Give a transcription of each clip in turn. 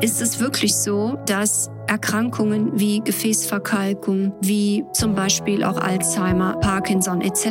ist es wirklich so, dass Erkrankungen wie Gefäßverkalkung, wie zum Beispiel auch Alzheimer, Parkinson etc.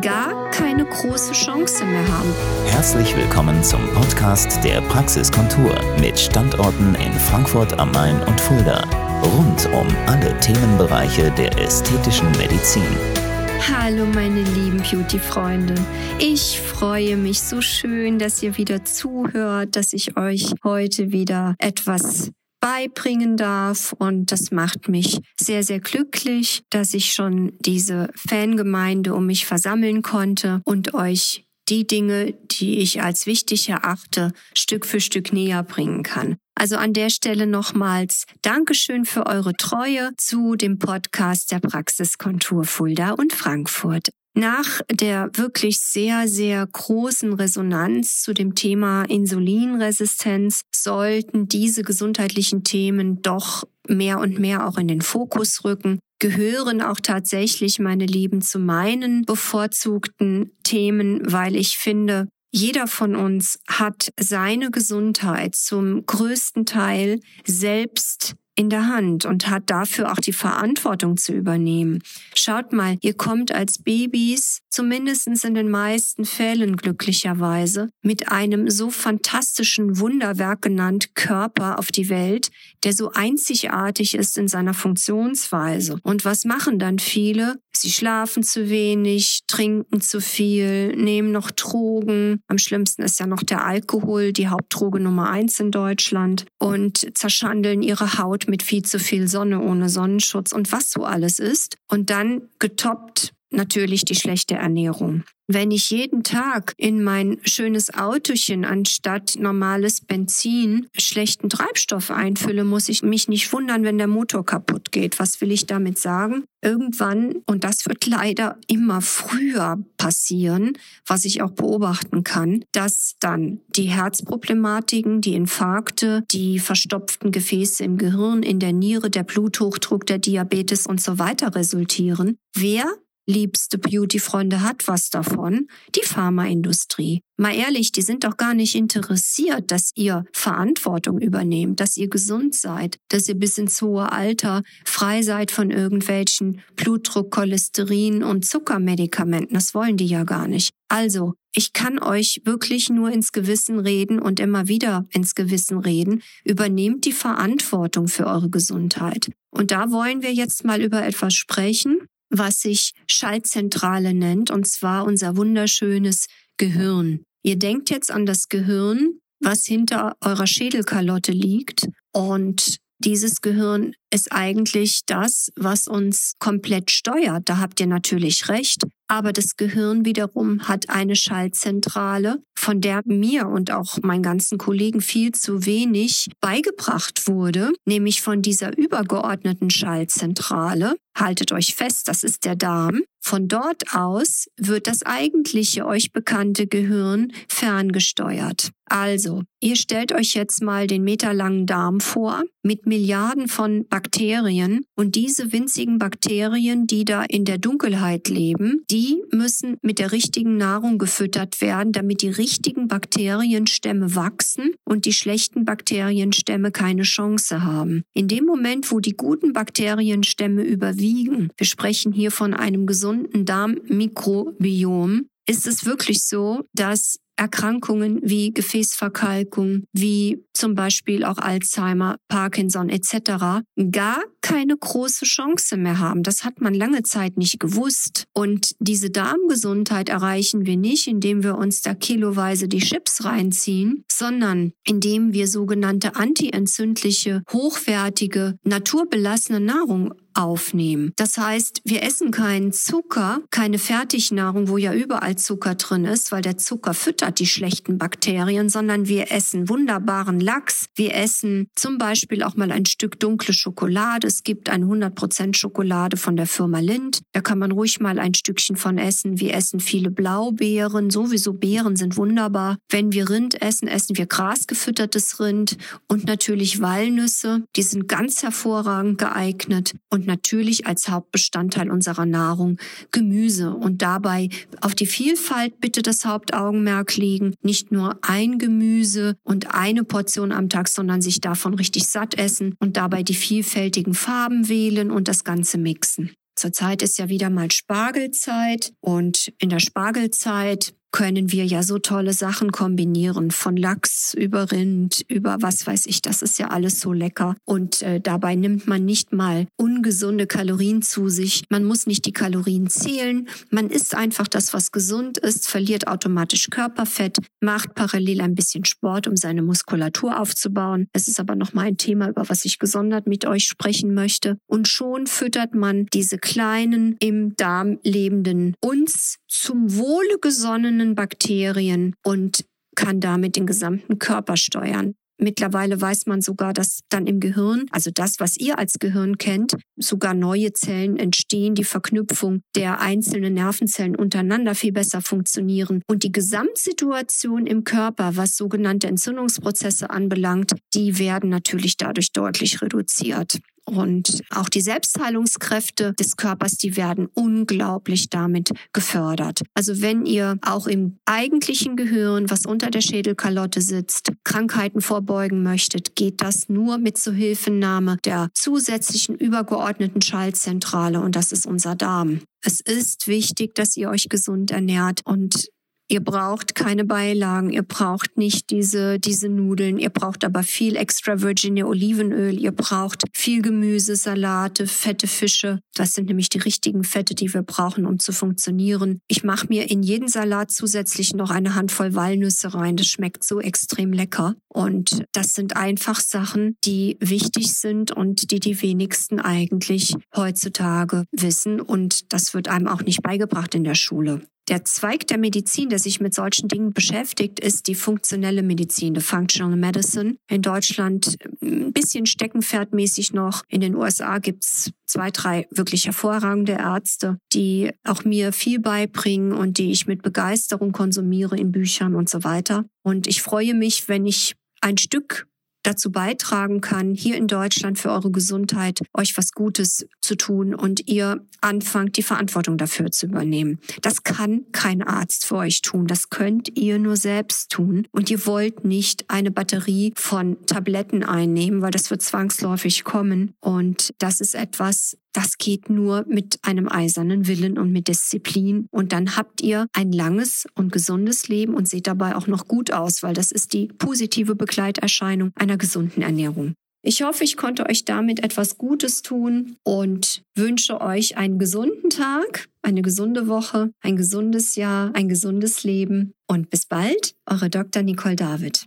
gar keine große Chance mehr haben. Herzlich willkommen zum Podcast der Praxiskontur mit Standorten in Frankfurt am Main und Fulda. Rund um alle Themenbereiche der ästhetischen Medizin. Hallo meine lieben Beauty-Freunde. Ich freue mich so schön, dass ihr wieder zuhört, dass ich euch heute wieder etwas beibringen darf und das macht mich sehr, sehr glücklich, dass ich schon diese Fangemeinde um mich versammeln konnte und euch die Dinge, die ich als wichtig erachte, Stück für Stück näher bringen kann. Also an der Stelle nochmals Dankeschön für eure Treue zu dem Podcast der Praxiskontur Fulda und Frankfurt. Nach der wirklich sehr, sehr großen Resonanz zu dem Thema Insulinresistenz sollten diese gesundheitlichen Themen doch mehr und mehr auch in den Fokus rücken, gehören auch tatsächlich, meine Lieben, zu meinen bevorzugten Themen, weil ich finde, jeder von uns hat seine Gesundheit zum größten Teil selbst in der Hand und hat dafür auch die Verantwortung zu übernehmen. Schaut mal, ihr kommt als Babys, zumindest in den meisten Fällen glücklicherweise, mit einem so fantastischen Wunderwerk genannt Körper auf die Welt, der so einzigartig ist in seiner Funktionsweise. Und was machen dann viele? Sie schlafen zu wenig, trinken zu viel, nehmen noch Drogen. Am schlimmsten ist ja noch der Alkohol, die Hauptdroge Nummer eins in Deutschland und zerschandeln ihre Haut mit viel zu viel Sonne ohne Sonnenschutz und was so alles ist. Und dann getoppt natürlich die schlechte Ernährung. Wenn ich jeden Tag in mein schönes Autochen anstatt normales Benzin schlechten Treibstoff einfülle, muss ich mich nicht wundern, wenn der Motor kaputt geht. Was will ich damit sagen? Irgendwann, und das wird leider immer früher passieren, was ich auch beobachten kann, dass dann die Herzproblematiken, die Infarkte, die verstopften Gefäße im Gehirn, in der Niere, der Bluthochdruck, der Diabetes und so weiter resultieren. Wer liebste Beauty-Freunde hat was davon, die Pharmaindustrie. Mal ehrlich, die sind doch gar nicht interessiert, dass ihr Verantwortung übernehmt, dass ihr gesund seid, dass ihr bis ins hohe Alter frei seid von irgendwelchen Blutdruck, Cholesterin und Zuckermedikamenten. Das wollen die ja gar nicht. Also, ich kann euch wirklich nur ins Gewissen reden und immer wieder ins Gewissen reden. Übernehmt die Verantwortung für eure Gesundheit. Und da wollen wir jetzt mal über etwas sprechen, was sich Schaltzentrale nennt, und zwar unser wunderschönes Gehirn. Ihr denkt jetzt an das Gehirn, was hinter eurer Schädelkalotte liegt und dieses Gehirn ist eigentlich das, was uns komplett steuert. Da habt ihr natürlich recht. Aber das Gehirn wiederum hat eine Schaltzentrale, von der mir und auch meinen ganzen Kollegen viel zu wenig beigebracht wurde, nämlich von dieser übergeordneten Schaltzentrale. Haltet euch fest, das ist der Darm. Von dort aus wird das eigentliche euch bekannte Gehirn ferngesteuert. Also, ihr stellt euch jetzt mal den meterlangen Darm vor mit Milliarden von Bakterien und diese winzigen Bakterien, die da in der Dunkelheit leben, die müssen mit der richtigen Nahrung gefüttert werden, damit die richtigen Bakterienstämme wachsen und die schlechten Bakterienstämme keine Chance haben. In dem Moment, wo die guten Bakterienstämme überwiegen, wir sprechen hier von einem gesunden Darmmikrobiom, ist es wirklich so, dass Erkrankungen wie Gefäßverkalkung, wie zum Beispiel auch Alzheimer, Parkinson etc. gar keine große Chance mehr haben. Das hat man lange Zeit nicht gewusst. Und diese Darmgesundheit erreichen wir nicht, indem wir uns da kiloweise die Chips reinziehen, sondern indem wir sogenannte antientzündliche, hochwertige, naturbelassene Nahrung aufnehmen. Das heißt, wir essen keinen Zucker, keine Fertignahrung, wo ja überall Zucker drin ist, weil der Zucker füttert die schlechten Bakterien, sondern wir essen wunderbaren Lachs. Wir essen zum Beispiel auch mal ein Stück dunkle Schokolade. Es gibt eine 100% Schokolade von der Firma Lind. Da kann man ruhig mal ein Stückchen von essen. Wir essen viele Blaubeeren. Sowieso Beeren sind wunderbar. Wenn wir Rind essen, essen wir grasgefüttertes Rind und natürlich Walnüsse. Die sind ganz hervorragend geeignet. Und natürlich als Hauptbestandteil unserer Nahrung Gemüse und dabei auf die Vielfalt bitte das Hauptaugenmerk legen. Nicht nur ein Gemüse und eine Portion am Tag, sondern sich davon richtig satt essen und dabei die vielfältigen Farben wählen und das Ganze mixen. Zurzeit ist ja wieder mal Spargelzeit und in der Spargelzeit können wir ja so tolle Sachen kombinieren, von Lachs über Rind, über was weiß ich, das ist ja alles so lecker. Und äh, dabei nimmt man nicht mal ungesunde Kalorien zu sich. Man muss nicht die Kalorien zählen. Man isst einfach das, was gesund ist, verliert automatisch Körperfett, macht parallel ein bisschen Sport, um seine Muskulatur aufzubauen. Es ist aber nochmal ein Thema, über was ich gesondert mit euch sprechen möchte. Und schon füttert man diese kleinen im Darm lebenden, uns zum Wohle gesonnenen Bakterien und kann damit den gesamten Körper steuern. Mittlerweile weiß man sogar, dass dann im Gehirn, also das, was ihr als Gehirn kennt, sogar neue Zellen entstehen, die Verknüpfung der einzelnen Nervenzellen untereinander viel besser funktionieren. Und die Gesamtsituation im Körper, was sogenannte Entzündungsprozesse anbelangt, die werden natürlich dadurch deutlich reduziert. Und auch die Selbstheilungskräfte des Körpers, die werden unglaublich damit gefördert. Also wenn ihr auch im eigentlichen Gehirn, was unter der Schädelkalotte sitzt, Krankheiten vorbeugen möchtet, geht das nur mit Zuhilfenahme der zusätzlichen übergeordneten Schaltzentrale und das ist unser Darm. Es ist wichtig, dass ihr euch gesund ernährt und Ihr braucht keine Beilagen, ihr braucht nicht diese, diese Nudeln, ihr braucht aber viel extra Virginia Olivenöl, ihr braucht viel Gemüse, Salate, fette Fische. Das sind nämlich die richtigen Fette, die wir brauchen, um zu funktionieren. Ich mache mir in jeden Salat zusätzlich noch eine Handvoll Walnüsse rein. Das schmeckt so extrem lecker. Und das sind einfach Sachen, die wichtig sind und die die wenigsten eigentlich heutzutage wissen. Und das wird einem auch nicht beigebracht in der Schule. Der Zweig der Medizin, der sich mit solchen Dingen beschäftigt, ist die funktionelle Medizin, die Functional Medicine. In Deutschland ein bisschen steckenpferdmäßig noch. In den USA gibt's zwei, drei wirklich hervorragende Ärzte, die auch mir viel beibringen und die ich mit Begeisterung konsumiere in Büchern und so weiter. Und ich freue mich, wenn ich ein Stück dazu beitragen kann, hier in Deutschland für eure Gesundheit euch was Gutes zu tun und ihr anfangt, die Verantwortung dafür zu übernehmen. Das kann kein Arzt für euch tun. Das könnt ihr nur selbst tun. Und ihr wollt nicht eine Batterie von Tabletten einnehmen, weil das wird zwangsläufig kommen. Und das ist etwas, das geht nur mit einem eisernen Willen und mit Disziplin. Und dann habt ihr ein langes und gesundes Leben und seht dabei auch noch gut aus, weil das ist die positive Begleiterscheinung einer gesunden Ernährung. Ich hoffe, ich konnte euch damit etwas Gutes tun und wünsche euch einen gesunden Tag, eine gesunde Woche, ein gesundes Jahr, ein gesundes Leben und bis bald, eure Dr. Nicole David.